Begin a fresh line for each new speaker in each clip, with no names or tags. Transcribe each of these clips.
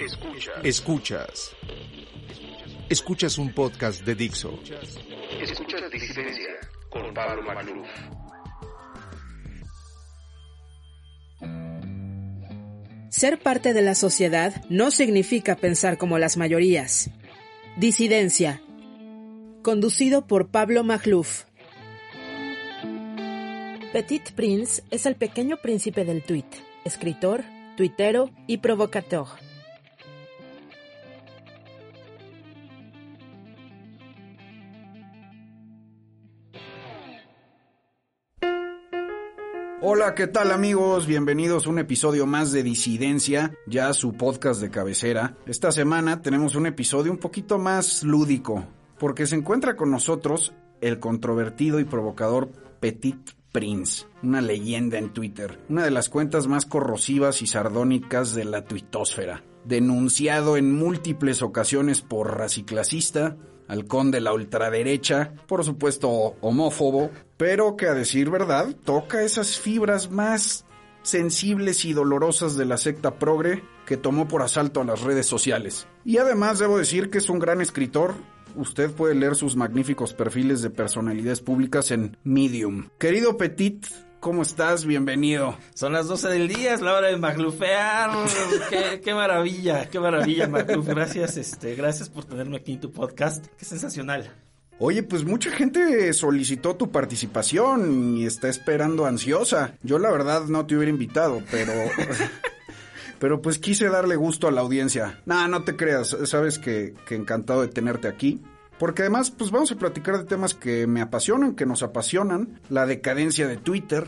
Escuchas. Escuchas. Escuchas un podcast de Dixo.
Escuchas Disidencia con Pablo Magluf.
Ser parte de la sociedad no significa pensar como las mayorías. Disidencia. Conducido por Pablo Magluf. Petit Prince es el pequeño príncipe del tweet, escritor, tuitero y provocador.
Hola, ¿qué tal amigos? Bienvenidos a un episodio más de Disidencia, ya su podcast de cabecera. Esta semana tenemos un episodio un poquito más lúdico, porque se encuentra con nosotros el controvertido y provocador Petit Prince, una leyenda en Twitter, una de las cuentas más corrosivas y sardónicas de la tuitosfera. Denunciado en múltiples ocasiones por raciclasista, halcón de la ultraderecha, por supuesto homófobo, pero que a decir verdad toca esas fibras más sensibles y dolorosas de la secta progre que tomó por asalto a las redes sociales. Y además debo decir que es un gran escritor. Usted puede leer sus magníficos perfiles de personalidades públicas en Medium. Querido Petit, ¿Cómo estás? Bienvenido.
Son las 12 del día, es la hora de maglufear. qué, qué maravilla, qué maravilla, Magluf. Gracias, este, gracias por tenerme aquí en tu podcast. Qué sensacional.
Oye, pues mucha gente solicitó tu participación y está esperando ansiosa. Yo la verdad no te hubiera invitado, pero... pero pues quise darle gusto a la audiencia. Nah, no te creas, sabes que, que encantado de tenerte aquí. Porque además, pues vamos a platicar de temas que me apasionan, que nos apasionan. La decadencia de Twitter,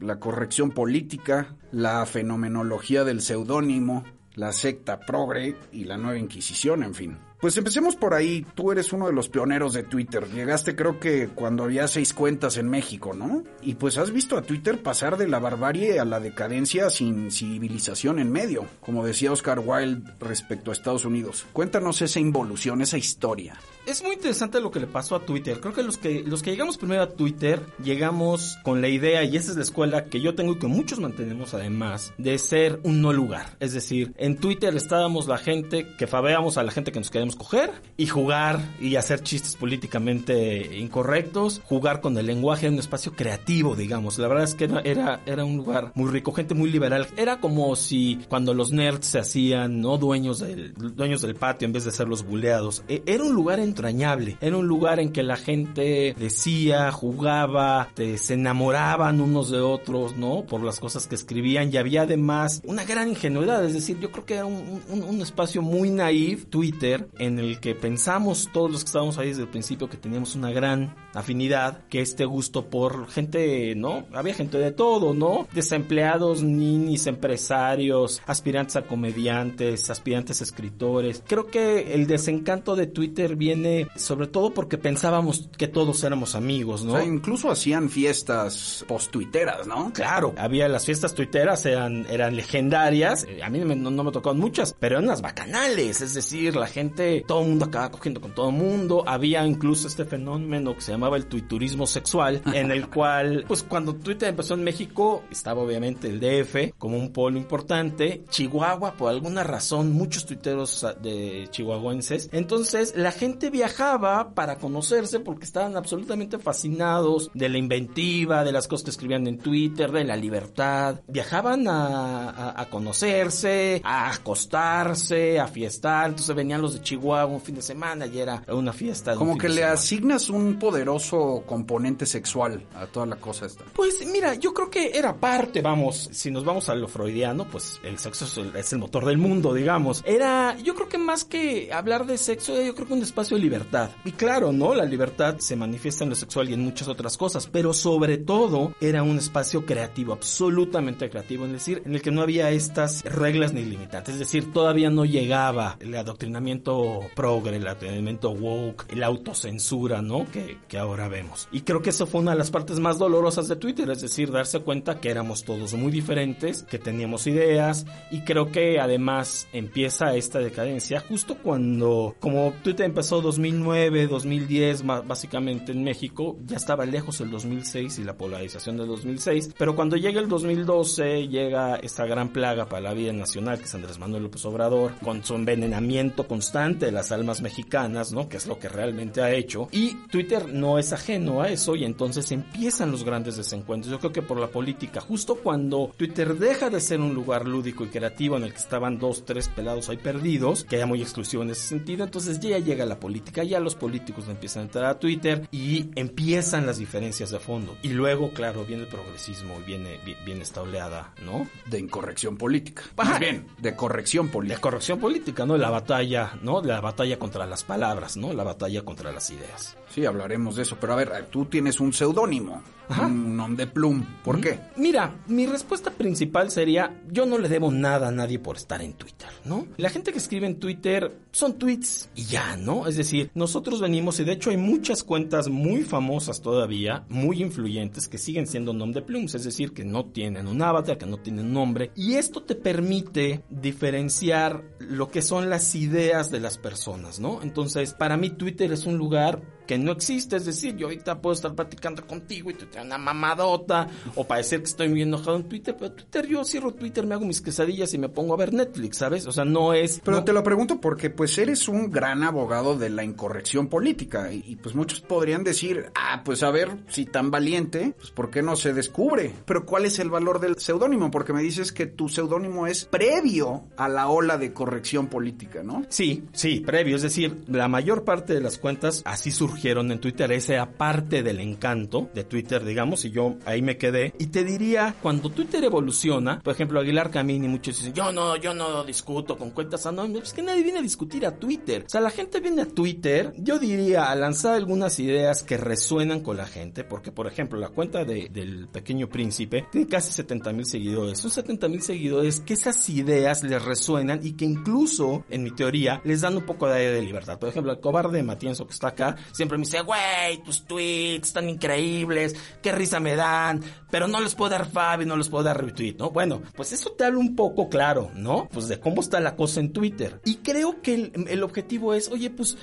la corrección política, la fenomenología del seudónimo, la secta progre y la nueva Inquisición, en fin. Pues empecemos por ahí. Tú eres uno de los pioneros de Twitter. Llegaste creo que cuando había seis cuentas en México, ¿no? Y pues has visto a Twitter pasar de la barbarie a la decadencia sin civilización en medio, como decía Oscar Wilde respecto a Estados Unidos. Cuéntanos esa involución, esa historia.
Es muy interesante lo que le pasó a Twitter. Creo que los que los que llegamos primero a Twitter llegamos con la idea y esa es la escuela que yo tengo y que muchos mantenemos además de ser un no lugar. Es decir, en Twitter estábamos la gente que fabeamos a la gente que nos queremos coger y jugar y hacer chistes políticamente incorrectos, jugar con el lenguaje en un espacio creativo, digamos. La verdad es que era, era, un lugar muy rico, gente muy liberal. Era como si cuando los nerds se hacían no dueños del, dueños del patio en vez de ser los buleados. E- Era un lugar entrañable, era un lugar en que la gente decía, jugaba, se enamoraban unos de otros, ¿no? Por las cosas que escribían y había además una gran ingenuidad, es decir, yo creo que era un, espacio muy naif, Twitter, en el que pensamos todos los que estábamos ahí desde el principio que teníamos una gran afinidad, que este gusto por gente, ¿no? Había gente de todo, ¿no? Desempleados, ninis, empresarios, aspirantes a comediantes, aspirantes a escritores. Creo que el desencanto de Twitter viene sobre todo porque pensábamos que todos éramos amigos, ¿no?
O sea, incluso hacían fiestas post-tuiteras, ¿no?
Claro, había las fiestas tuiteras, eran, eran legendarias. Eh, A mí me- no, no me tocaron muchas, pero eran las bacanales. Es decir, la gente, todo el mundo acababa cogiendo con todo el mundo. Había incluso este fenómeno que se llamaba el tuiturismo sexual, en el cual, pues cuando Twitter empezó en México, estaba obviamente el DF como un polo importante. Chihuahua, por alguna razón, muchos tuiteros de chihuahuenses. Entonces, la gente viajaba para conocerse porque estaban absolutamente fascinados de la inventiva, de las cosas que escribían en Twitter, de la libertad. Viajaban a, a- a conocerse, a acostarse, a fiestar. Entonces venían los de Chihuahua un fin de semana y era una fiesta. un
Como que le asignas un poderoso componente sexual a toda la cosa esta.
Pues mira, yo creo que era parte, vamos, si nos vamos a lo freudiano, pues el sexo es el, es el motor del mundo, digamos. Era, yo creo que más que hablar de sexo, yo creo que un espacio libertad. Y claro, ¿no? La libertad se manifiesta en lo sexual y en muchas otras cosas, pero sobre todo era un espacio creativo, absolutamente creativo, es decir, en el que no había estas reglas ni limitantes, es decir, todavía no llegaba el adoctrinamiento progre, el elemento woke, la autocensura, ¿no? Que, que ahora vemos. Y creo que eso fue una de las partes más dolorosas de Twitter, es decir, darse cuenta que éramos todos muy diferentes, que teníamos ideas y creo que además empieza esta decadencia justo cuando, como Twitter empezó 2009, 2010, básicamente en México, ya estaba lejos el 2006 y la polarización del 2006, pero cuando llega el 2012 llega esta gran plaga para la vida nacional que es Andrés Manuel López Obrador, con su envenenamiento constante de las almas mexicanas, ¿no? Que es lo que realmente ha hecho. Y Twitter no es ajeno a eso y entonces empiezan los grandes desencuentros. Yo creo que por la política, justo cuando Twitter deja de ser un lugar lúdico y creativo en el que estaban dos, tres pelados ahí perdidos, que era muy exclusivo en ese sentido, entonces ya llega la política, ya los políticos empiezan a entrar a Twitter y empiezan las diferencias de fondo. Y luego, claro, viene el progresismo y viene, viene esta oleada, ¿no?
De incorrección política. Más bien, de corrección política.
De corrección política, ¿no? La batalla, ¿no? La batalla contra las palabras, ¿no? La batalla contra las ideas.
Sí, hablaremos de eso, pero a ver, tú tienes un seudónimo, un nom de plum, ¿por qué?
Mira, mi respuesta principal sería, yo no le debo nada a nadie por estar en Twitter, ¿no? La gente que escribe en Twitter son tweets y ya, ¿no? Es decir, nosotros venimos y de hecho hay muchas cuentas muy famosas todavía, muy influyentes, que siguen siendo nom de plums, es decir, que no tienen un avatar, que no tienen nombre, y esto te permite diferenciar lo que son las ideas de las personas, ¿no? Entonces, para mí Twitter es un lugar que no existe, es decir, yo ahorita puedo estar platicando contigo y te trae una mamadota o parecer que estoy muy enojado en Twitter, pero Twitter yo cierro Twitter, me hago mis quesadillas y me pongo a ver Netflix, ¿sabes? O sea, no es...
Pero te lo pregunto porque pues eres un gran abogado de la incorrección política y, pues muchos podrían decir, ah, pues a ver, si tan valiente, pues ¿por qué no se descubre? Pero ¿cuál es el valor del seudónimo? Porque me dices que tu seudónimo es previo a la ola de corrección política, ¿no?
Sí, sí, previo, es decir, la mayor parte de las cuentas así surgió en Twitter, ese aparte del encanto de Twitter, digamos, y yo ahí me quedé. Y te diría, cuando Twitter evoluciona, por ejemplo, Aguilar Camini, muchos dicen, yo no, yo no discuto con cuentas anónimas, es que nadie viene a discutir a Twitter. O sea, la gente viene a Twitter, yo diría, a lanzar algunas ideas que resuenan con la gente, porque, por ejemplo, la cuenta de, del Pequeño Príncipe tiene casi 70 mil seguidores. Son 70 mil seguidores que esas ideas les resuenan y que incluso, en mi teoría, les dan un poco de aire de libertad. Por ejemplo, el cobarde Matienzo que está acá, siempre me dice, güey, tus tweets están increíbles, qué risa me dan, pero no les puedo dar Fabi, no les puedo dar retweet, ¿no? Bueno, pues eso te habla un poco claro, ¿no? Pues de cómo está la cosa en Twitter. Y creo que el, objetivo es, oye, pues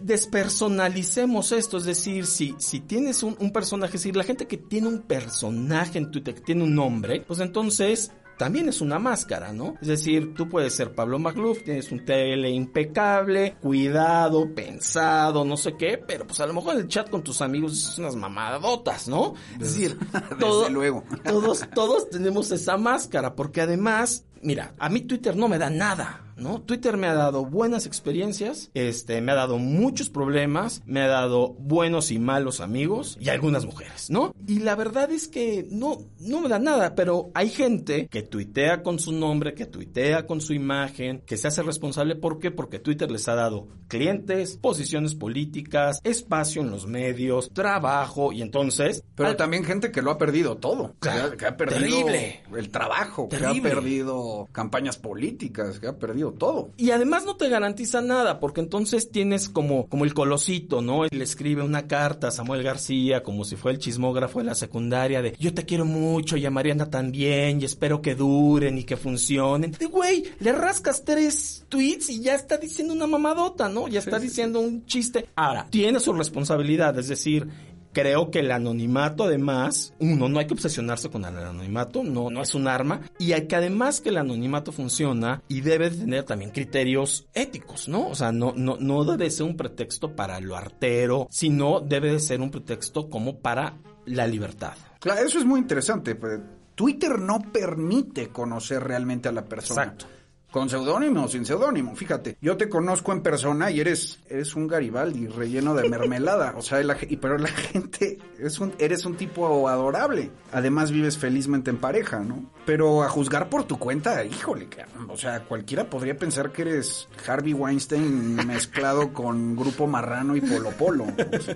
despersonalicemos esto, es decir, si, si tienes un, un, personaje, es decir, la gente que tiene un personaje en Twitter, que tiene un nombre, pues entonces también es una máscara, ¿no? Es decir, tú puedes ser Pablo Magluf, tienes un TL impecable, cuidado, pensado, no sé qué, pero pues a lo mejor en el chat con tus amigos es unas mamadotas, ¿no? Es decir, todo, luego. todos, todos tenemos esa máscara, porque además, mira, a mí Twitter no me da nada. ¿no? Twitter me ha dado buenas experiencias, este, me ha dado muchos problemas, me ha dado buenos y malos amigos y algunas mujeres, ¿no? Y la verdad es que no, no me da nada, pero hay gente que tuitea con su nombre, que tuitea con su imagen, que se hace responsable, ¿por qué? Porque Twitter les ha dado clientes, posiciones políticas, espacio en los medios, trabajo y entonces...
Pero también gente que lo ha perdido todo, que, ha, perdido el trabajo, que ha perdido campañas políticas, que ha perdido todo.
Y además no te garantiza nada, porque entonces tienes como, como el colosito, ¿no? Le escribe una carta a Samuel García, como si fue el chismógrafo de la secundaria, de yo te quiero mucho y a Mariana también, y espero que duren y que funcionen. De güey, le rascas tres tweets y ya está diciendo una mamadota, ¿no? Ya está diciendo un chiste. Ahora, tiene su responsabilidad, es decir, Creo que el anonimato, además, uno, no hay que obsesionarse con el anonimato, no, no es un arma, y hay que además que el anonimato funciona y debe tener también criterios éticos, ¿no? O sea, no, no, no debe ser un pretexto para lo artero, sino debe de ser un pretexto como para la libertad.
Claro, eso es muy interesante. Pues, Twitter no permite conocer realmente a la persona. Exacto. Con seudónimo o sin seudónimo, fíjate. Yo te conozco en persona y eres, eres un Garibaldi relleno de mermelada. o sea, la, y, pero la gente, es un, eres un tipo adorable. Además vives felizmente en pareja, ¿no? Pero a juzgar por tu cuenta, híjole, o sea, cualquiera podría pensar que eres Harvey Weinstein mezclado con Grupo Marrano y Polo Polo.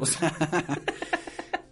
O sea,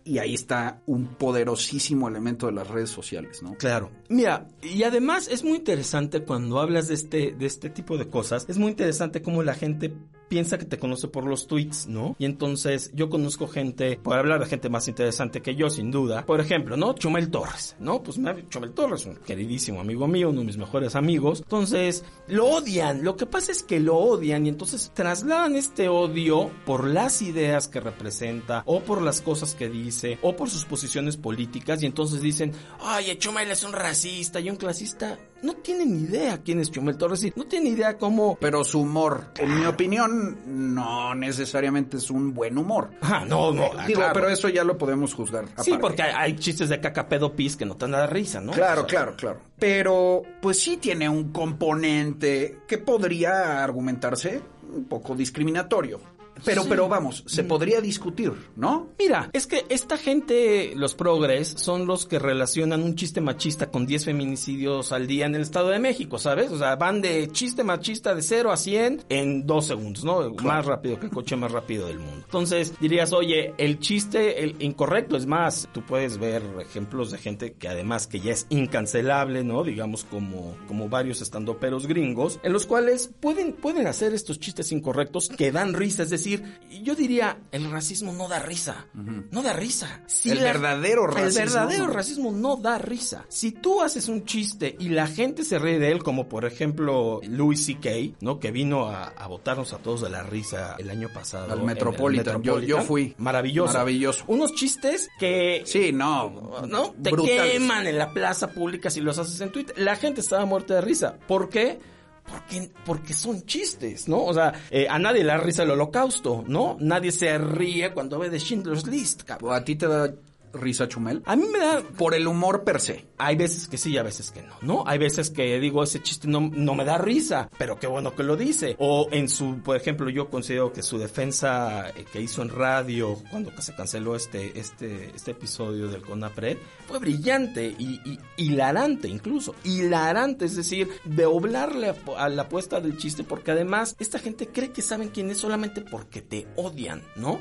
y ahí está un poderosísimo elemento de las redes sociales, ¿no?
Claro. Mira, y además es muy interesante cuando hablas de este, de este tipo de cosas, es muy interesante cómo la gente piensa que te conoce por los tweets, ¿no? Y entonces yo conozco gente, por hablar de gente más interesante que yo, sin duda. Por ejemplo, ¿no? Chumel Torres, ¿no? Pues Chumel Torres, un queridísimo amigo mío, uno de mis mejores amigos. Entonces, lo odian. Lo que pasa es que lo odian y entonces trasladan este odio por las ideas que representa o por las cosas que dice o por sus posiciones políticas y entonces dicen, oye, Chumel es un racista y un clasista no tiene ni idea quién es Chumel Torres y no tiene ni idea cómo...
Pero su humor, en mi opinión, no necesariamente es un buen humor.
Ah, no, no.
Digo, pero eso ya lo podemos juzgar.
Sí, porque hay, chistes de caca pedo pis que no te dan nada risa, ¿no?
Claro, claro, claro. Pero, pues sí tiene un componente que podría argumentarse un poco discriminatorio. Pero, pero vamos, se mm. podría discutir, ¿no?
Mira, es que esta gente, los progres, son los que relacionan un chiste machista con 10 feminicidios al día en el Estado de México, ¿sabes? O sea, van de chiste machista de 0 a 100 en dos segundos, ¿no? Más rápido que el coche más rápido del mundo. Entonces, dirías, oye, el chiste el incorrecto, es más, tú puedes ver ejemplos de gente que además que ya es incancelable, ¿no? Digamos como, como varios estandoperos gringos, en los cuales pueden, pueden hacer estos chistes incorrectos que dan risa, es decir, decir, yo diría, el racismo no da risa. No da risa.
el verdadero racismo.
El verdadero racismo no da risa. Si tú haces un chiste y la gente se ríe de él, como por ejemplo Louis C.K., ¿no? Que vino a, a, botarnos a todos de la risa el año pasado.
Al Metropolitan. Yo, fui.
Maravilloso.
Maravilloso.
Unos chistes que...
Sí, no.
¿No? Te queman en la plaza pública si los haces en Twitter. La gente estaba muerta de risa. ¿Por qué? Porque, porque son chistes, ¿no? O sea, eh, a nadie le da risa el holocausto, ¿no? Nadie se ríe cuando ve de Schindler's List, cabrón.
¿A ti te da risa Chumel?
A mí me da...
Por el humor per se.
Hay veces que sí y a veces que no, ¿no? Hay veces que digo, ese chiste no, no me da risa, pero qué bueno que lo dice. O en su, por ejemplo, yo considero que su defensa eh, que hizo en radio cuando se canceló este, este, este episodio del CONAPRED fue brillante y, y hilarante incluso. Hilarante, es decir, de oblarle a, la apuesta del chiste porque además esta gente cree que saben quién es solamente porque te odian, ¿no?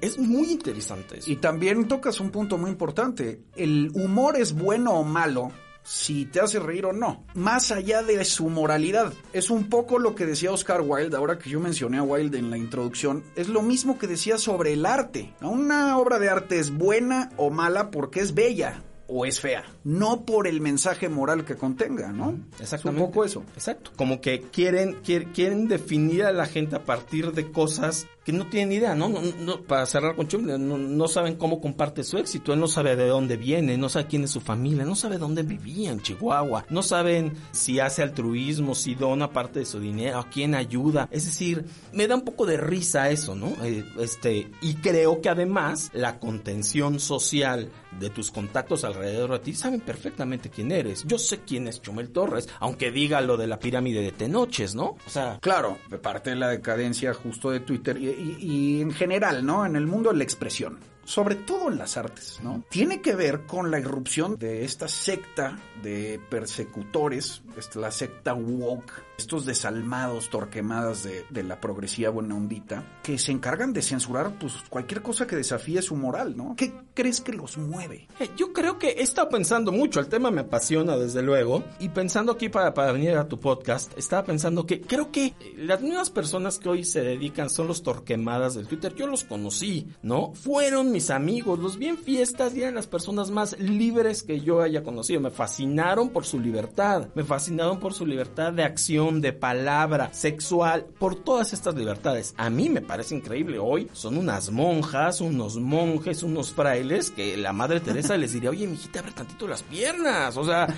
Es muy interesante eso.
Y también tocas un punto muy importante. El humor es bueno o malo si te hace reír o no, más allá de su moralidad. Es un poco lo que decía Oscar Wilde, ahora que yo mencioné a Wilde en la introducción, es lo mismo que decía sobre el arte. Una obra de arte es buena o mala porque es bella, o es fea, no por el mensaje moral que contenga, ¿no?
Exactamente.
un poco eso.
Exacto. Como que quieren, quieren definir a la gente a partir de cosas que no tienen idea, ¿no? no, no para cerrar con Chum, no, saben cómo comparte su éxito, él no sabe de dónde viene, no sabe quién es su familia, no sabe dónde vivía en Chihuahua, no saben si hace altruismo, si dona parte de su dinero, a quién ayuda, es decir, me da un poco de risa eso, ¿no? Eh, este, y creo que además la contención social de tus contactos alrededor de ti saben perfectamente quién eres. Yo sé quién es Chumel Torres, aunque diga lo de la pirámide de Tenoches, ¿no?
O sea, claro, parte de la decadencia justo de Twitter y y, en general, ¿no? En el mundo de la expresión sobre todo en las artes, ¿no? Tiene que ver con la irrupción de esta secta de persecutores, la secta woke, estos desalmados, torquemadas de, la progresiva buena ondita, que se encargan de censurar pues cualquier cosa que desafíe su moral, ¿no? ¿Qué crees que los mueve?
Eh, yo creo que he estado pensando mucho, el tema me apasiona desde luego, y pensando aquí para, para venir a tu podcast, estaba pensando que creo que las mismas personas que hoy se dedican son los torquemadas del Twitter, yo los conocí, ¿no? Fueron mis amigos, los bien fiestas y eran las personas más libres que yo haya conocido. Me fascinaron por su libertad, me fascinaron por su libertad de acción, de palabra, sexual, por todas estas libertades. A mí me parece increíble. Hoy son unas monjas, unos monjes, unos frailes que la madre Teresa les diría, oye, mijita, abre tantito las piernas. O sea,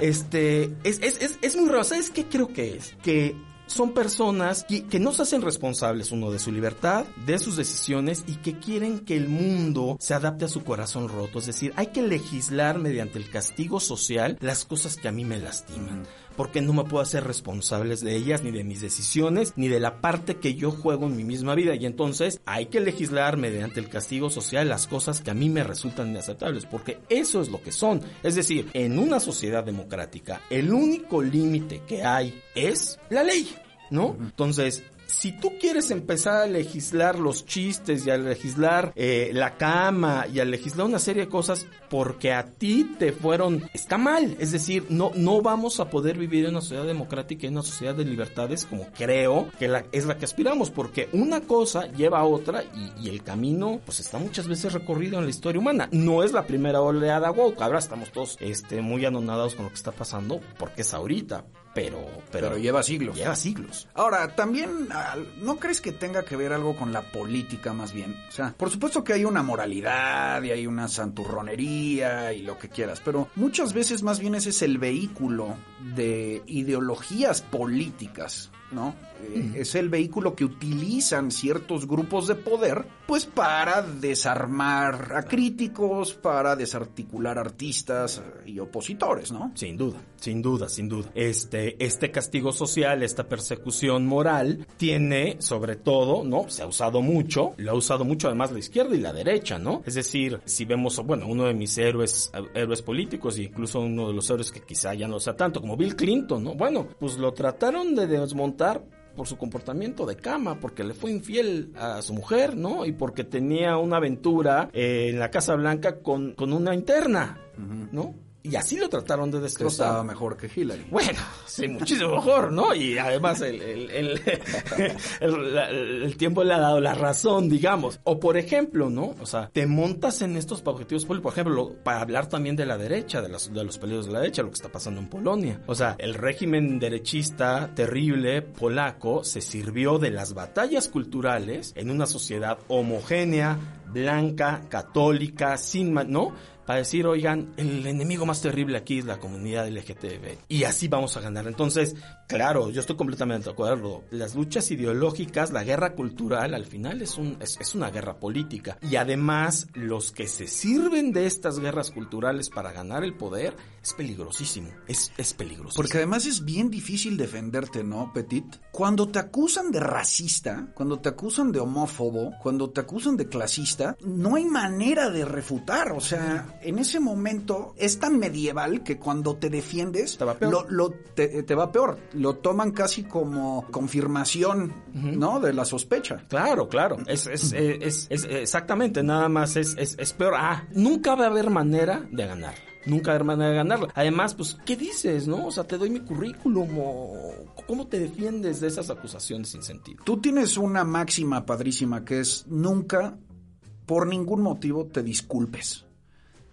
este, es, es, es, es muy raro. ¿Sabes qué creo que es? Que son personas que, no se hacen responsables uno de su libertad, de sus decisiones y que quieren que el mundo se adapte a su corazón roto. Es decir, hay que legislar mediante el castigo social las cosas que a mí me lastiman porque no me puedo hacer responsables de ellas, ni de mis decisiones, ni de la parte que yo juego en mi misma vida. Y entonces hay que legislar mediante el castigo social las cosas que a mí me resultan inaceptables, porque eso es lo que son. Es decir, en una sociedad democrática, el único límite que hay es la ley, ¿no? Entonces, si tú quieres empezar a legislar los chistes y a legislar eh, la cama y a legislar una serie de cosas porque a ti te fueron, está mal. Es decir, no, no vamos a poder vivir en una sociedad democrática y en una sociedad de libertades como creo que es la que aspiramos, porque una cosa lleva a otra y, y el camino pues está muchas veces recorrido en la historia humana. No es la primera oleada woke, ahora estamos todos este, muy anonadados con lo que está pasando porque es ahorita pero, pero,
Pero lleva siglos.
lleva siglos.
Ahora, también, ¿no crees que tenga que ver algo con la política más bien? O sea, por supuesto que hay una moralidad y hay una santurronería y lo que quieras, pero muchas veces más bien ese es el vehículo de ideologías políticas, ¿no? Eh, Es el vehículo que utilizan ciertos grupos de poder, pues para desarmar a críticos, para desarticular artistas y opositores, ¿no?
Sin duda, sin duda, sin duda. Este, este castigo social, esta persecución moral, tiene, sobre todo, ¿no? Se ha usado mucho, lo ha usado mucho además la izquierda y la derecha, ¿no? Es decir, si vemos, bueno, uno de mis héroes, héroes políticos, e incluso uno de los héroes que quizá ya no sea tanto, como Bill Clinton, ¿no? Bueno, pues lo trataron de desmontar por su comportamiento de cama, porque le fue infiel a su mujer, ¿no? Y porque tenía una aventura eh, en la Casa Blanca con, con una interna, ¿no? Y así lo trataron de destrozar.
estaba mejor que Hillary.
Bueno, sí, muchísimo mejor, ¿no? Y además el, el, el, tiempo le ha dado la razón, digamos. O por ejemplo, ¿no? O sea, te montas en estos objetivos políticos, por ejemplo, para hablar también de la derecha, de, las, de los peligros de la derecha, lo que está pasando en Polonia. O sea, el régimen derechista terrible polaco se sirvió de las batallas culturales en una sociedad homogénea, blanca, católica, sin, ¿no? Para decir, oigan, el enemigo más terrible aquí es la comunidad LGTB. Y así vamos a ganar. Entonces, claro, yo estoy completamente de acuerdo. Las luchas ideológicas, la guerra cultural, al final es, un, es, una guerra política. Y además, los que se sirven de estas guerras culturales para ganar el poder, es peligrosísimo. Es, es peligrosísimo.
Porque además es bien difícil defenderte, ¿no, Petit? Cuando te acusan de racista, cuando te acusan de homófobo, cuando te acusan de clasista, no hay manera de refutar. O sea, en ese momento es tan medieval que cuando te defiendes,
Te va peor.
Lo, lo- te, te va peor. Lo toman casi como confirmación, ¿no? De la sospecha.
Claro, claro. Es, es, eh, es, es- exactamente, nada más es, es, es peor. Ah, nunca va a haber manera de ganar. Nunca va a haber manera de ganarla. Además, pues, ¿qué dices, no? O sea, te doy mi currículum o... ¿Cómo te defiendes de esas acusaciones sin sentido?
Tú tienes una máxima padrísima que es nunca, por ningún motivo, te disculpes.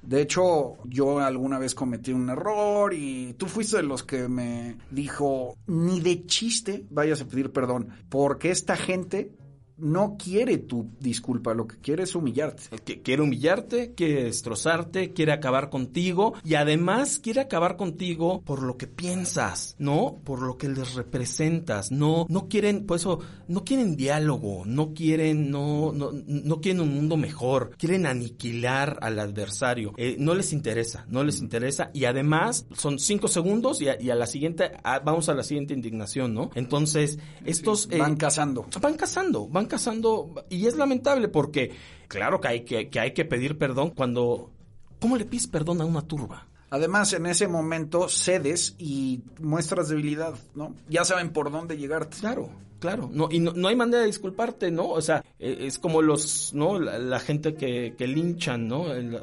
De hecho, yo alguna vez cometí un error y tú fuiste de los que me dijo, ni de chiste vayas a pedir perdón, porque esta gente no quiere tu disculpa, lo que quiere es humillarte.
Que quiere humillarte, quiere destrozarte, quiere acabar contigo y además quiere acabar contigo por lo que piensas, ¿no? Por lo que les representas. No, no quieren, por eso, no quieren diálogo, no quieren, no, no, no quieren un mundo mejor, quieren aniquilar al adversario. Eh, no les interesa, no les interesa y además son cinco segundos y a, y a la siguiente, a- vamos a la siguiente indignación, ¿no? Entonces, estos... eh,
Van cazando.
van casando, van casando y es lamentable porque claro que hay que, que hay que pedir perdón cuando ¿cómo le pides perdón a una turba?
Además, en ese momento cedes y muestras debilidad, ¿no? Ya saben por dónde llegarte.
Claro, claro, no y no, no hay manera de disculparte, ¿no? O sea, eh, es como los, ¿no? La, la gente que, que linchan, ¿no? El-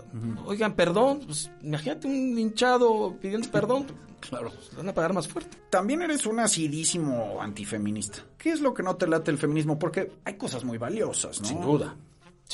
Oigan, perdón, pues imagínate un linchado pidiendo perdón,
Claro.
pues, van a pagar más fuerte.
También eres un asidísimo antifeminista. ¿Qué es lo que no te late el feminismo? Porque hay cosas muy valiosas, ¿no?
Sin duda.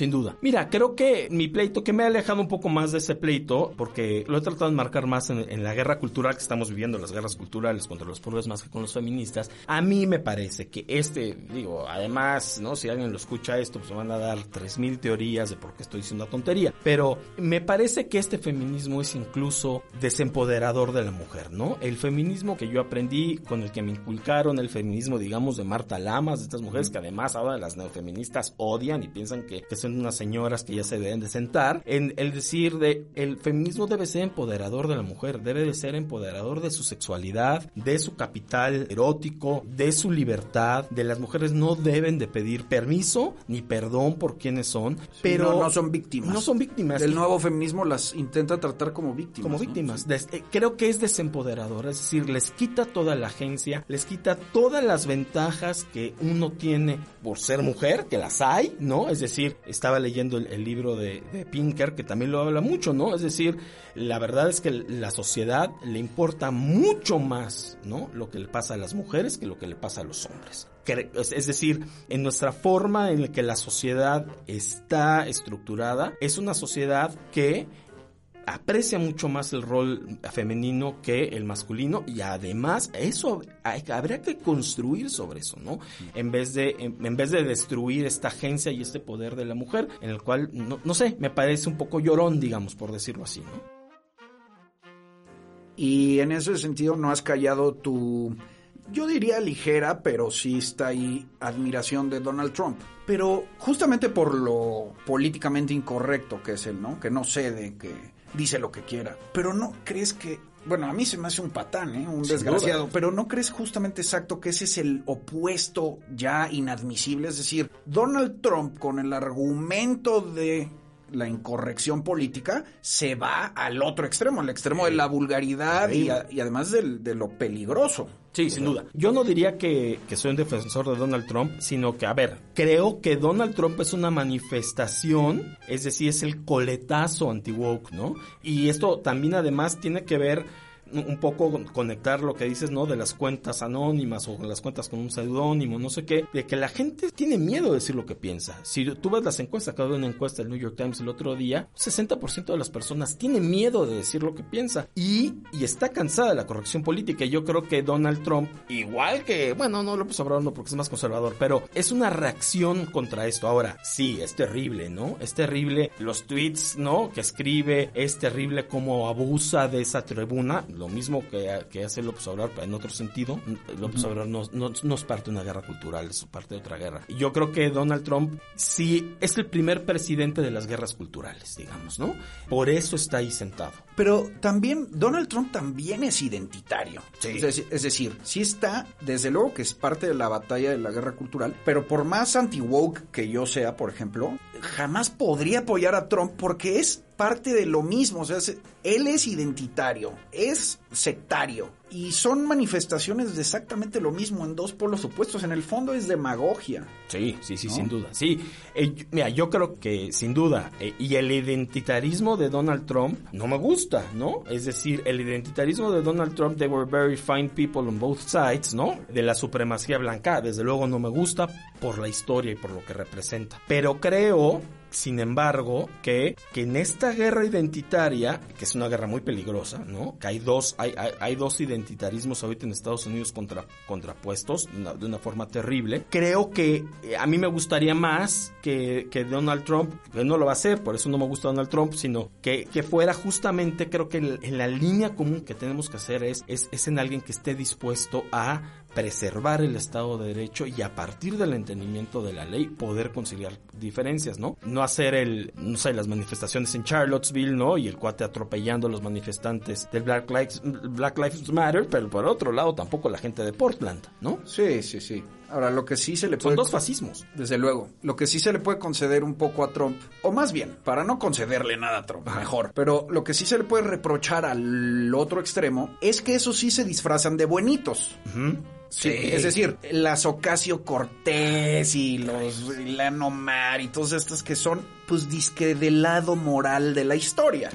Sin duda. Mira, creo que mi pleito, que me ha alejado un poco más de ese pleito, porque lo he tratado de marcar más en, en la guerra cultural que estamos viviendo, las guerras culturales contra los pueblos más que con los feministas. A mí me parece que este, digo, además, ¿no? Si alguien lo escucha esto, pues me van a dar 3.000 teorías de por qué estoy diciendo una tontería. Pero me parece que este feminismo es incluso desempoderador de la mujer, ¿no? El feminismo que yo aprendí, con el que me inculcaron, el feminismo, digamos, de Marta Lamas, de estas mujeres que además ahora las neofeministas odian y piensan que, que es son unas señoras que ya se deben de sentar, en el decir de el feminismo debe ser empoderador de la mujer, debe de ser empoderador de su sexualidad, de su capital erótico, de su libertad, de las mujeres no deben de pedir permiso ni perdón por quienes son, pero
no, no son víctimas.
No son víctimas.
El nuevo feminismo las intenta tratar como víctimas.
Como
¿no?
víctimas. Des- eh, creo que es desempoderador, es decir, les quita toda la agencia, les quita todas las ventajas que uno tiene por ser mujer, que las hay, ¿no? Es decir, estaba leyendo el, libro de, de Pinker, que también lo habla mucho, ¿no? Es decir, la verdad es que la sociedad le importa mucho más, ¿no? Lo que le pasa a las mujeres que lo que le pasa a los hombres. Es decir, en nuestra forma en la que la sociedad está estructurada, es una sociedad que aprecia mucho más el rol femenino que el masculino y además eso habría que construir sobre eso, ¿no? En vez de en vez de destruir esta agencia y este poder de la mujer, en el cual no, no sé, me parece un poco llorón, digamos, por decirlo así, ¿no?
Y en ese sentido no has callado tu, yo diría ligera, pero sí está ahí admiración de Donald Trump. Pero justamente por lo políticamente incorrecto que es él, ¿no? Que no cede, que dice lo que quiera. Pero no crees que, bueno, a mí se me hace un patán, ¿eh? Un
Sin
desgraciado.
duda.
Pero no crees justamente exacto que ese es el opuesto ya inadmisible. Es decir, Donald Trump con el argumento de la incorrección política se va al otro extremo, al extremo de la vulgaridad y, a- y además del- de lo peligroso.
Sí, sin duda. Yo no diría que, que soy un defensor de Donald Trump, sino que, a ver, creo que Donald Trump es una manifestación, es decir, es el coletazo anti-woke, ¿no? Y esto también además tiene que ver un poco con- conectar lo que dices, ¿no? De las cuentas anónimas o las cuentas con un seudónimo, no sé qué, de que la gente tiene miedo de decir lo que piensa. Si tú ves las encuestas, acabo de una encuesta del New York Times el otro día, 60% de las personas tiene miedo de decir lo que piensa y, y está cansada de la corrección política. Yo creo que Donald Trump, igual que, bueno, no López Obrador no porque es más conservador, pero es una reacción contra esto. Ahora, sí, es terrible, ¿no? Es terrible los tweets, ¿no? Que escribe, es terrible cómo abusa de esa tribuna, lo mismo que, que hace López Obrador, pero en otro sentido. López Obrador no, no, no es parte de una guerra cultural, es parte de otra guerra. Yo creo que Donald Trump sí es el primer presidente de las guerras culturales, digamos, ¿no? Por eso está ahí sentado.
Pero también, Donald Trump también es identitario.
Sí.
Es, decir, es decir, sí está, desde luego que es parte de la batalla de la guerra cultural, pero por más anti-woke que yo sea, por ejemplo, jamás podría apoyar a Trump porque es parte de lo mismo. O sea, él es identitario, es sectario. Y son manifestaciones de exactamente lo mismo en dos polos opuestos. En el fondo es demagogia.
Sí, sí, sí,
¿No?
sin duda. Sí, Eh, mira, yo creo que sin duda, eh, y el identitarismo de Donald Trump no me gusta, ¿no? Es decir, el identitarismo de Donald Trump, they were very fine people on both sides, ¿no? De la supremacía blanca, desde luego no me gusta por la historia y por lo que representa. Pero creo sin embargo, que, que en esta guerra identitaria, que es una guerra muy peligrosa, ¿no? Que hay dos, hay, hay, hay dos identitarismos ahorita en Estados Unidos contra, contrapuestos de una, forma terrible. Creo que eh, a mí me gustaría más que, que Donald Trump, que no lo va a hacer, por eso no me gusta Donald Trump, sino que, que fuera justamente, creo que en, en la línea común que tenemos que hacer es, es, es en alguien que esté dispuesto a preservar el Estado de Derecho y a partir del entendimiento de la ley poder conciliar diferencias, ¿no? No hacer el, no sé, las manifestaciones en Charlottesville, ¿no? Y el cuate atropellando a los manifestantes del Black Lives, Black Lives Matter, pero por otro lado tampoco la gente de Portland, ¿no?
Sí, sí, sí. Ahora, lo que sí se le
Son
puede...
dos fascismos.
Desde luego. Lo que sí se le puede conceder un poco a Trump, o más bien, para no concederle nada a Trump, mejor. Pero lo que sí se le puede reprochar al otro extremo es que esos sí se disfrazan de buenitos. Sí, es decir, las Ocasio Cortés y los Lano Mar y todas estas que son, pues, disque del lado moral de la historia.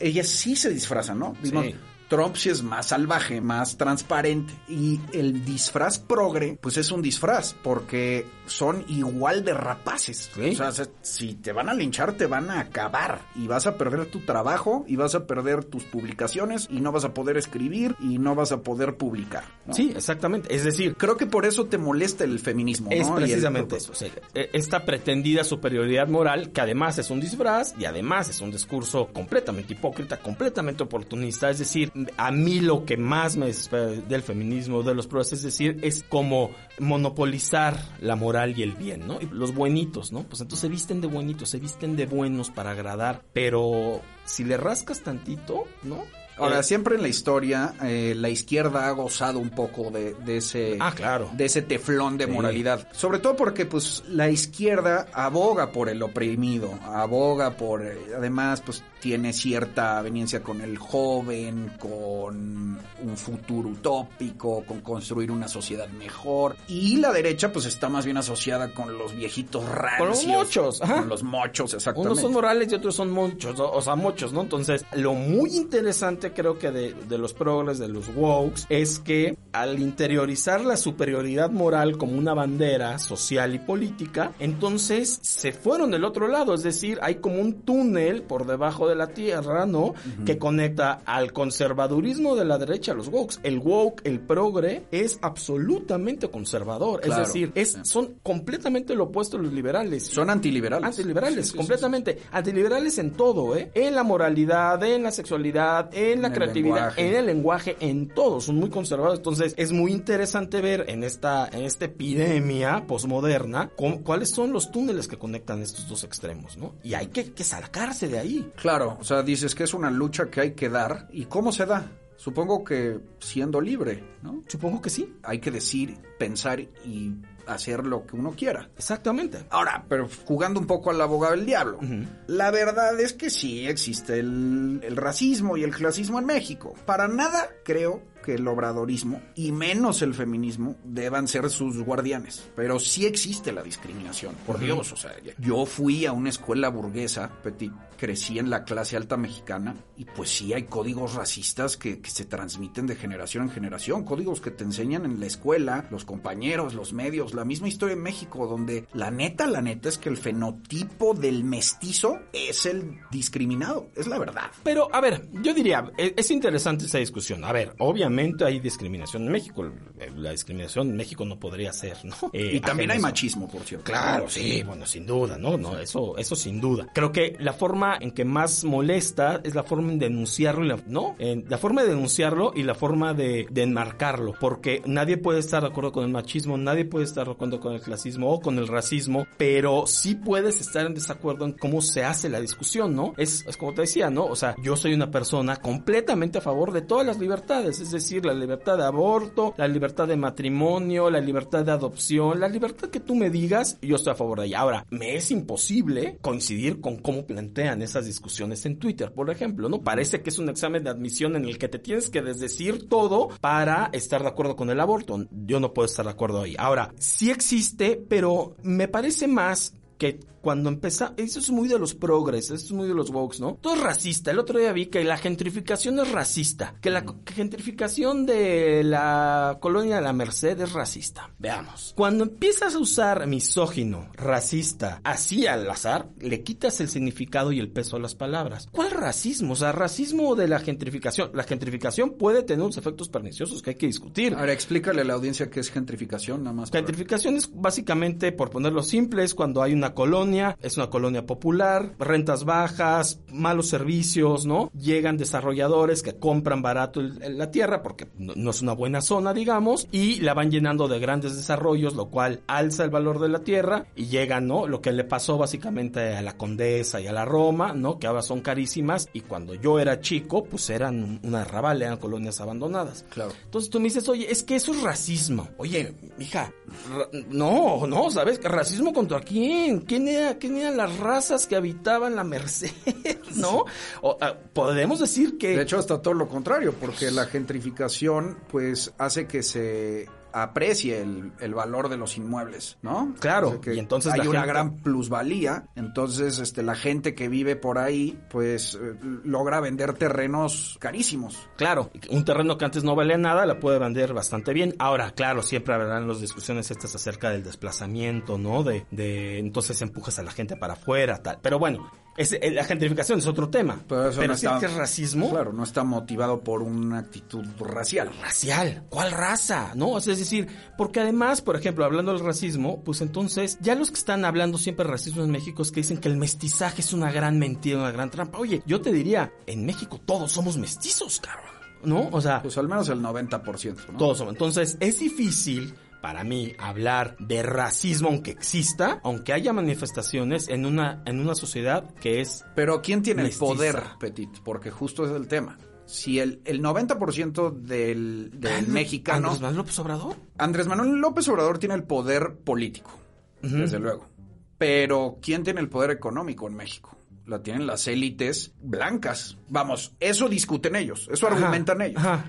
Ellas sí se disfrazan, ¿no? Digamos,
Sí.
Trump sí es más salvaje, más transparente. Y el disfraz progre, pues es un disfraz, porque son igual de rapaces.
Sí.
O sea, se- si te van a linchar, te van a acabar. Y vas a perder tu trabajo, y vas a perder tus publicaciones, y no vas a poder escribir, y no vas a poder publicar. ¿no?
Sí, exactamente. Es decir,
Creo que por eso te molesta el feminismo,
Es
¿no? Y el-
precisamente eso. o sea, e- esta pretendida superioridad moral, que además es un disfraz y además es un discurso completamente hipócrita, completamente oportunista. Es decir, a mí lo que más me espera del feminismo, de los progres, es decir, es como monopolizar la moral y el bien, ¿no? Los buenitos, ¿no? Pues entonces se visten de buenitos, se visten de buenos para agradar, pero si le rascas tantito, ¿no?
Ahora,
Eh,
siempre en la historia, eh, la izquierda ha gozado un poco de, de ese,
Ah, claro.
de ese teflón de
Sí.
moralidad. Sobre todo porque, pues, la izquierda aboga por el oprimido, aboga por, eh, además, pues, tiene cierta aveniencia con el joven, con un futuro utópico, con construir una sociedad mejor. Y la derecha, pues, está más bien asociada con los viejitos rancios.
Con los mochos, ajá.
Con los mochos, exactamente.
Unos son morales y otros son muchos, o sea, muchos, ¿no? Entonces, lo muy interesante creo que de, de los progres, de los wokes, es que al interiorizar la superioridad moral como una bandera social y política, entonces se fueron del otro lado, es decir, hay como un túnel por debajo de la tierra, ¿no? Que conecta al conservadurismo de la derecha a los wokes. El woke, el progre, es absolutamente conservador,
Claro.
es decir, es, son completamente lo opuesto a los liberales.
Son antiliberales.
Antiliberales,
Sí, sí, sí,
completamente. Antiliberales en todo, ¿eh? En la moralidad, en la sexualidad, en la
En el
creatividad, en el lenguaje, en todo. Son muy conservadores. Entonces, es muy interesante ver en esta, en esta epidemia posmoderna cuáles son los túneles que conectan estos dos extremos, ¿no? Y hay que, que sacarse de ahí.
Claro, o sea, dices que es una lucha que hay que dar. ¿Y cómo se da? Supongo que siendo libre, ¿no?
Supongo que sí.
Hay que decir, pensar y hacer lo que uno quiera.
Exactamente.
Ahora, pero jugando un poco al abogado del diablo, la verdad es que sí existe el, el racismo y el clasismo en México. Para nada creo que el obradorismo y menos el feminismo deban ser sus guardianes. Pero sí existe la discriminación, por Dios. O sea, yo fui a una escuela burguesa, petit, crecí en la clase alta mexicana y pues sí hay códigos racistas que, que se transmiten de generación en generación, códigos que te enseñan en la escuela, los compañeros, los medios, la misma historia en México, donde la neta, la neta es que el fenotipo del mestizo es el discriminado, es la verdad.
Pero, a ver, yo diría, e- es interesante esa discusión. A ver, obviamente hay discriminación en México. La discriminación en México no podría ser, ¿no? Eh,
Y también hay machismo, por cierto.
Claro, sí, bueno, sin duda, ¿no? No, eso, eso sin duda. Creo que la forma en que más molesta es la forma en denunciarlo y la, ¿no? En la forma de denunciarlo y la forma de, de enmarcarlo, porque nadie puede estar de acuerdo con el machismo, nadie puede estar de acuerdo con el clasismo o con el racismo, pero sí puedes estar en desacuerdo en cómo se hace la discusión, ¿no? Es, es como te decía, ¿no? O sea, yo soy una persona completamente a favor de todas las libertades, es decir, la libertad de aborto, la libertad de matrimonio, la libertad de adopción, la libertad que tú me digas, yo estoy a favor de ella. Ahora, me es imposible coincidir con cómo plantean esas discusiones en Twitter, por ejemplo, ¿no? Parece que es un examen de admisión en el que te tienes que desdecir todo para estar de acuerdo con el aborto. Yo no puedo estar de acuerdo ahí. Ahora, sí existe, pero me parece más que cuando empieza, eso es muy de los progres, eso es muy de los wokes, ¿no? Todo es racista. El otro día vi que la gentrificación es racista, que la co- gentrificación de la colonia de la Merced es racista. Veamos. Cuando empiezas a usar misógino, racista, así al azar, le quitas el significado y el peso a las palabras. ¿Cuál racismo? O sea, racismo de la gentrificación. La gentrificación puede tener unos efectos perniciosos que hay que discutir.
Ahora, explícale a la audiencia qué es gentrificación, nada más. para-
Gentrificación es básicamente, por ponerlo simple, es cuando hay una colonia, es una colonia popular, rentas bajas, malos servicios, ¿no? Llegan desarrolladores que compran barato el- la tierra porque no, no es una buena zona, digamos, y la van llenando de grandes desarrollos, lo cual alza el valor de la tierra y llegan, ¿no? Lo que le pasó básicamente a la Condesa y a la Roma, ¿no? Que ahora son carísimas y cuando yo era chico, pues eran un- una arrabal, eran colonias abandonadas.
Claro.
Entonces tú me dices, oye, es que eso es racismo. Oye, hija, no, no, ¿sabes? ¿Racismo contra quién? ¿Quién, era, ¿Quién eran las razas que habitaban la Merced? ¿No? Ah, podemos decir que...
De hecho, hasta todo lo contrario, porque la gentrificación, pues, hace que se aprecie el, el valor de los inmuebles, ¿no?
Claro,
O sea, que
y entonces
hay
la
una
gente-
gran plusvalía, entonces este la gente que vive por ahí pues eh, logra vender terrenos carísimos.
Claro, un terreno que antes no valía nada la puede vender bastante bien. Ahora, claro, siempre habrán las discusiones estas acerca del desplazamiento, ¿no? De, de entonces empujas a la gente para afuera, tal. Pero bueno, es, eh, la gentrificación es otro tema.
Pero eso no está-
que es racismo.
Claro, no está motivado por una actitud racial.
racial. ¿Cuál raza? ¿No? O sea, es decir, porque además, por ejemplo, hablando del racismo, pues entonces, ya los que están hablando siempre de racismo en México es que dicen que el mestizaje es una gran mentira, una gran trampa. Oye, yo te diría, en México todos somos mestizos, cabrón. ¿no? O sea,
Pues al menos el 90%, ¿no?
todos somos. Entonces, es difícil para mí hablar de racismo aunque exista, aunque haya manifestaciones en una en una sociedad que es
Pero ¿quién tiene
Mestiza.
el poder, Petit? Porque justo es el tema. Si el, el 90% del, del mexicano...
Andrés Manuel López Obrador.
Andrés Manuel López Obrador tiene el poder político, desde luego. Pero ¿quién tiene el poder económico en México? La tienen las élites blancas. Vamos, eso discuten ellos, eso
Ajá,
argumentan ellos.
ajá.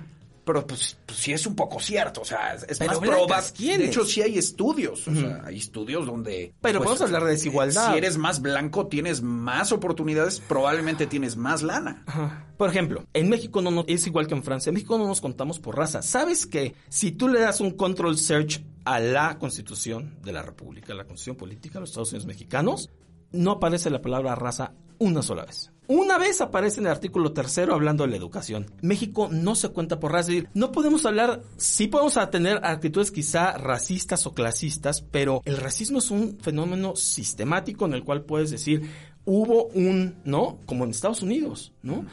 Pero pues, pues sí es un poco cierto, o sea, es,
Pero
más
blancas. ¿quiénes?
De hecho, sí hay estudios, o sea, hay estudios donde...
Pero
pues,
vamos a hablar de desigualdad.
Si eres más blanco, tienes más oportunidades, probablemente tienes más lana.
Ajá. Por ejemplo, en México no nos, es igual que en Francia. En México no nos contamos por raza. ¿Sabes que si tú le das un control search a la Constitución de la República, a la Constitución Política de los Estados Unidos Mexicanos, no aparece la palabra raza una sola vez? Una vez aparece en el artículo tercero hablando de la educación. México no se cuenta por raza. No podemos hablar, sí podemos tener actitudes quizá racistas o clasistas, pero el racismo es un fenómeno sistemático en el cual puedes decir, hubo un, ¿no? Como en Estados Unidos, ¿no?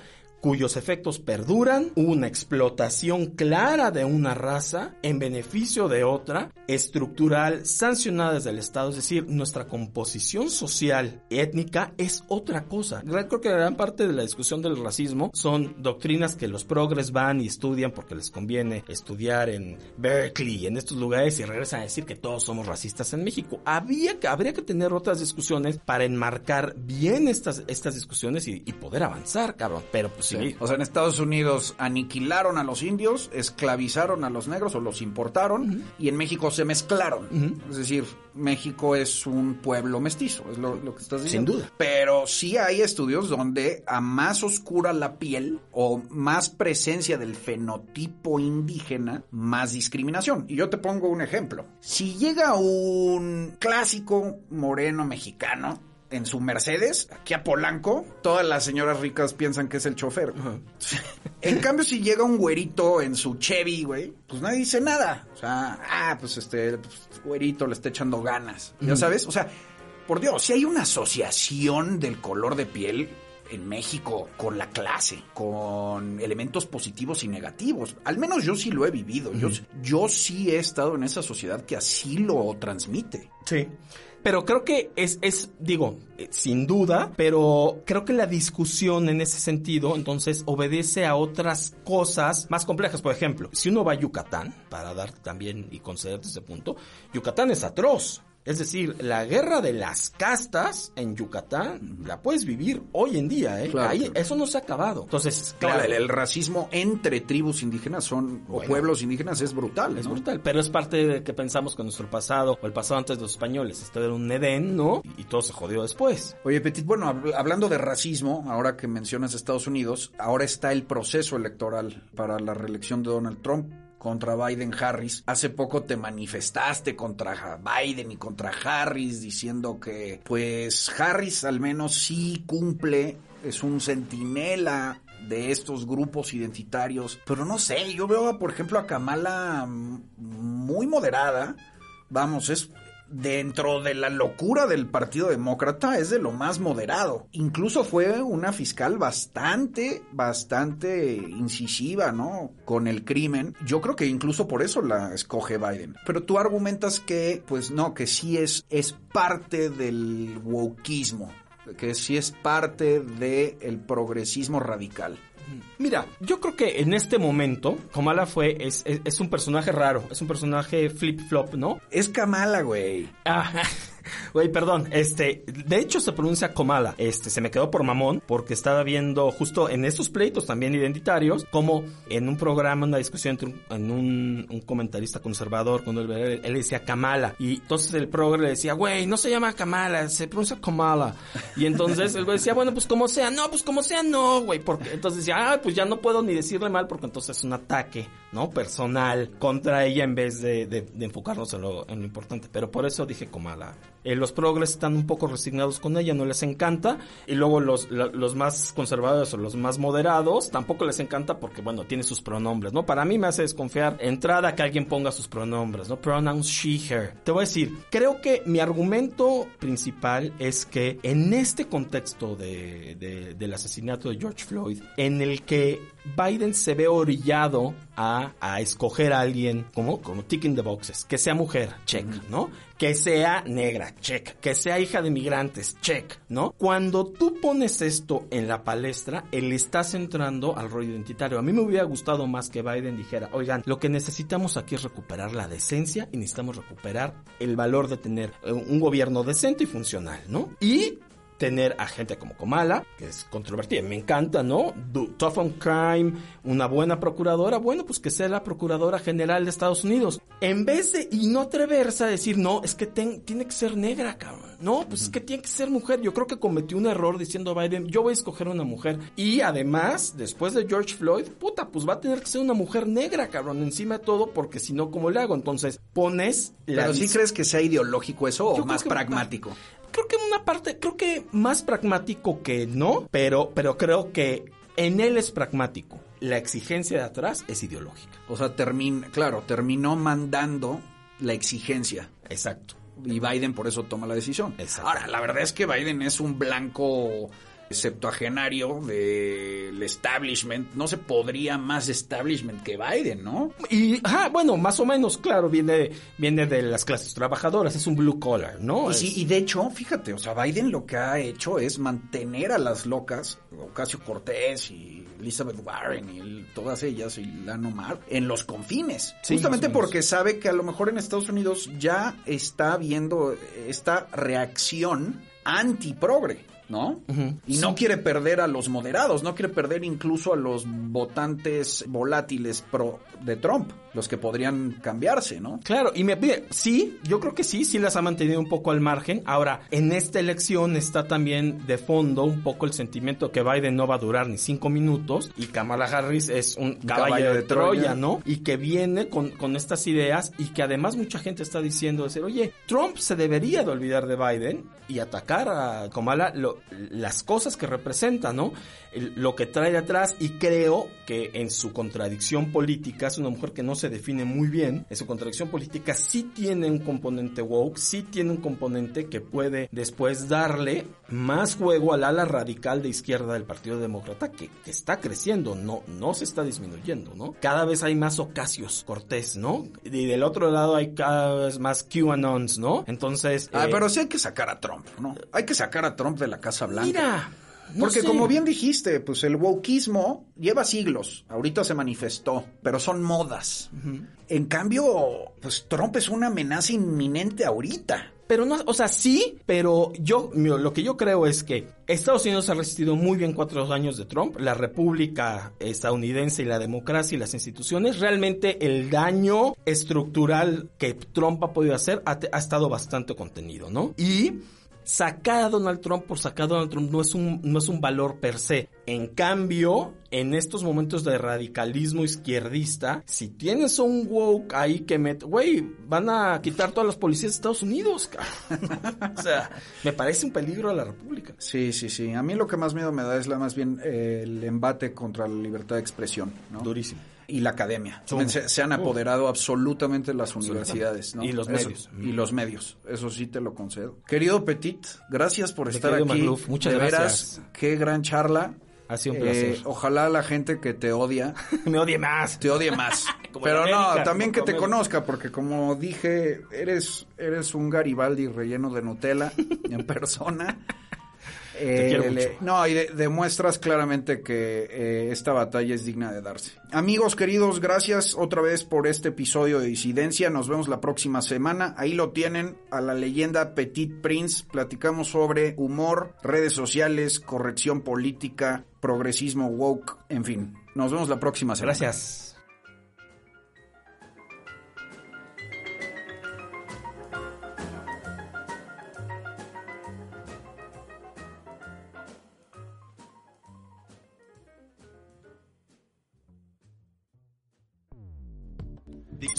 Cuyos efectos perduran, una explotación clara de una raza en beneficio de otra, estructural, sancionada desde el Estado, es decir, nuestra composición social étnica es otra cosa. Creo que gran parte de la discusión del racismo son doctrinas que los progres van y estudian porque les conviene estudiar en Berkeley en estos lugares y regresan a decir que todos somos racistas en México. Había que, habría que tener otras discusiones para enmarcar bien estas, estas discusiones y, y poder avanzar, cabrón. Pero pues sí.
O sea, en Estados Unidos aniquilaron a los indios, esclavizaron a los negros o los importaron y en México se mezclaron. Es decir, México es un pueblo mestizo, es lo, lo que estás diciendo.
duda.
Pero sí hay estudios donde a más oscura la piel o más presencia del fenotipo indígena, más discriminación. Y yo te pongo un ejemplo. Si llega un clásico moreno mexicano, en su Mercedes, aquí a Polanco, todas las señoras ricas piensan que es el chofer. En cambio, si llega un güerito en su Chevy, güey, pues nadie dice nada. O sea, ah, pues este pues, güerito le está echando ganas. ¿Ya sabes? O sea, por Dios, si hay una asociación del color de piel en México con la clase, con elementos positivos y negativos. Al menos yo sí lo he vivido. yo, yo sí he estado en esa sociedad que así lo transmite.
Sí. Pero creo que es, es, digo, eh, sin duda, pero creo que la discusión en ese sentido, entonces, obedece a otras cosas más complejas. Por ejemplo, si uno va a Yucatán, para dar también y concederte ese punto, Yucatán es atroz. Es decir, la guerra de las castas en Yucatán la puedes vivir hoy en día, ¿eh?
Claro,
Ahí-
claro.
Eso no se ha acabado. Entonces,
Claro,
claro,
el, el racismo entre tribus indígenas son o pueblos indígenas es brutal.
Es
¿no?
brutal, pero es parte de que pensamos que nuestro pasado o el pasado antes de los españoles, esto era un Edén, ¿no? Y todo se jodió después.
Oye, Petit, bueno, hab- hablando de racismo, ahora que mencionas Estados Unidos, ahora está el proceso electoral para la reelección de Donald Trump contra Biden Harris. Hace poco te manifestaste contra Biden y contra Harris diciendo que pues Harris al menos sí cumple, es un centinela de estos grupos identitarios, pero no sé, yo veo por ejemplo a Kamala muy moderada, vamos, es dentro de la locura del Partido Demócrata es de lo más moderado. Incluso fue una fiscal bastante, bastante incisiva, ¿no? Con el crimen. Yo creo que incluso por eso la escoge Biden. Pero tú argumentas que, pues no, que sí es, es parte del wokismo. Que sí es parte del progresismo radical.
Mira, yo creo que en este momento, Kamala fue, es, es, es un personaje raro, es un personaje flip-flop, ¿no?
Es Kamala, güey.
Ah, güey, perdón, este, de hecho se pronuncia Komala, este, se me quedó por mamón, porque estaba viendo justo en estos pleitos también identitarios, como en un programa, una discusión entre un, un, comentarista conservador, cuando él, él, él decía Kamala, y entonces el progre le decía, güey, no se llama Kamala, se pronuncia Komala, y entonces el güey decía, bueno, pues como sea, no, pues como sea, no, güey, porque entonces decía, ah, pues ya no puedo ni decirle mal, porque entonces es un ataque, ¿no? Personal contra ella en vez de, de, de enfocarnos en lo, en lo importante, pero por eso dije Komala. Eh, los progres están un poco resignados con ella, no les encanta, y luego los, los más conservadores o los más moderados tampoco les encanta porque, bueno, tiene sus pronombres, ¿no? Para mí me hace desconfiar entrada que alguien ponga sus pronombres, ¿no? Pronouns she, her. Te voy a decir, creo que mi argumento principal es que en este contexto de, de- del asesinato de George Floyd, en el que Biden se ve orillado a, a escoger a alguien como, como ticking the boxes, que sea mujer, check, ¿no? Que sea negra, check. Que sea hija de migrantes, check, ¿no? Cuando tú pones esto en la palestra, él está centrando al rol identitario. A mí me hubiera gustado más que Biden dijera, oigan, lo que necesitamos aquí es recuperar la decencia y necesitamos recuperar el valor de tener eh, un gobierno decente y funcional, ¿no? Y tener a gente como Kamala, que es controvertida, me encanta, ¿no? Do- tough on crime, una buena procuradora, bueno, pues que sea la procuradora general de Estados Unidos. En vez de, y no atreverse a decir, no, es que ten- tiene que ser negra, cabrón. No, pues es que tiene que ser mujer. Yo creo que cometió un error diciendo a Biden, yo voy a escoger una mujer. Y además, después de George Floyd, puta, pues va a tener que ser una mujer negra, cabrón, encima de todo, porque si no, ¿cómo le hago? Entonces, pones la
Pero sí crees que sea ideológico eso o más pragmático.
Creo que una parte, creo que más pragmático que no, pero, pero creo que en él es pragmático. La exigencia de atrás es ideológica.
O sea, termina, claro, terminó mandando la exigencia.
Exacto.
Y Biden por eso toma la decisión.
Exacto.
Ahora, la verdad es que Biden es un blanco septuagenario del establishment. No se podría más establishment que Biden, ¿no?
Y, ajá, bueno, más o menos, claro, viene, viene de las clases trabajadoras, es un blue collar, ¿no?
Y,
Es-
sí, y de hecho, fíjate, o sea, Biden lo que ha hecho es mantener a las locas, Ocasio Cortés y Elizabeth Warren y el- todas ellas, y Lano Mar, en los confines.
Sí,
Justamente porque sabe que a lo mejor en Estados Unidos ya está habiendo esta reacción anti-progre. ¿No? Y no quiere perder a los moderados, no quiere perder incluso a los votantes volátiles pro de Trump, los que podrían cambiarse, ¿no?
Claro, y me pide, sí, yo creo que sí, sí las ha mantenido un poco al margen. Ahora, en esta elección está también de fondo un poco el sentimiento que Biden no va a durar ni cinco minutos y Kamala Harris es un caballo,
caballo
de,
de
Troya,
Troya.
¿no? Y que viene con, con estas ideas y que además mucha gente está diciendo, decir, oye, Trump se debería de olvidar de Biden y atacar a Kamala lo- las cosas que representa, ¿no? Lo que trae de atrás y creo que en su contradicción política es una mujer que no se define muy bien, en su contradicción política sí tiene un componente woke, sí tiene un componente que puede después darle más juego al ala radical de izquierda del Partido Demócrata que, que está creciendo, no, no se está disminuyendo, ¿no? Cada vez hay más Ocasios Cortés, ¿no? Y del otro lado hay cada vez más QAnons, ¿no? Entonces...
Ah,
eh,
pero sí hay que sacar a Trump, ¿no? Hay que sacar a Trump de la Casa Blanca.
Mira. No
Porque
sé.
como bien dijiste, pues el wokismo lleva siglos, ahorita se manifestó, pero son modas. En cambio, pues Trump es una amenaza inminente ahorita.
Pero no, o sea, sí, pero yo, lo que yo creo es que Estados Unidos ha resistido muy bien cuatro años de Trump, la República estadounidense y la democracia y las instituciones, realmente el daño estructural que Trump ha podido hacer ha estado bastante contenido, ¿no? Y sacar a Donald Trump por sacar a Donald Trump no es un, no es un valor per se. En cambio, en estos momentos de radicalismo izquierdista, si tienes un woke ahí que met, güey, van a quitar todas las policías de Estados Unidos, o sea, me parece un peligro a la República.
Sí, sí, sí. A mí lo que más miedo me da es la más bien eh, el embate contra la libertad de expresión, ¿no?
Durísimo.
Y la academia. Se, se han apoderado absolutamente las universidades, ¿no?
Y los
Eso-
medios.
Y los medios. Eso sí te lo concedo. Querido Petit, gracias por estar aquí.
Magluf, muchas
de
gracias.
veras, qué gran charla.
Ha sido un
Eh,
placer.
ojalá la gente que te odia
me odie más.
te odie más. Pero no, también que te
América.
conozca, porque como dije, eres, eres un Garibaldi relleno de Nutella en persona. Eh, le- no, y de- demuestras claramente que eh, esta batalla es digna de darse. Amigos queridos, gracias otra vez por este episodio de Disidencia. Nos vemos la próxima semana. Ahí lo tienen a la leyenda Petit Prince. Platicamos sobre humor, redes sociales, corrección política, progresismo woke, en fin. Nos vemos la próxima semana.
Gracias.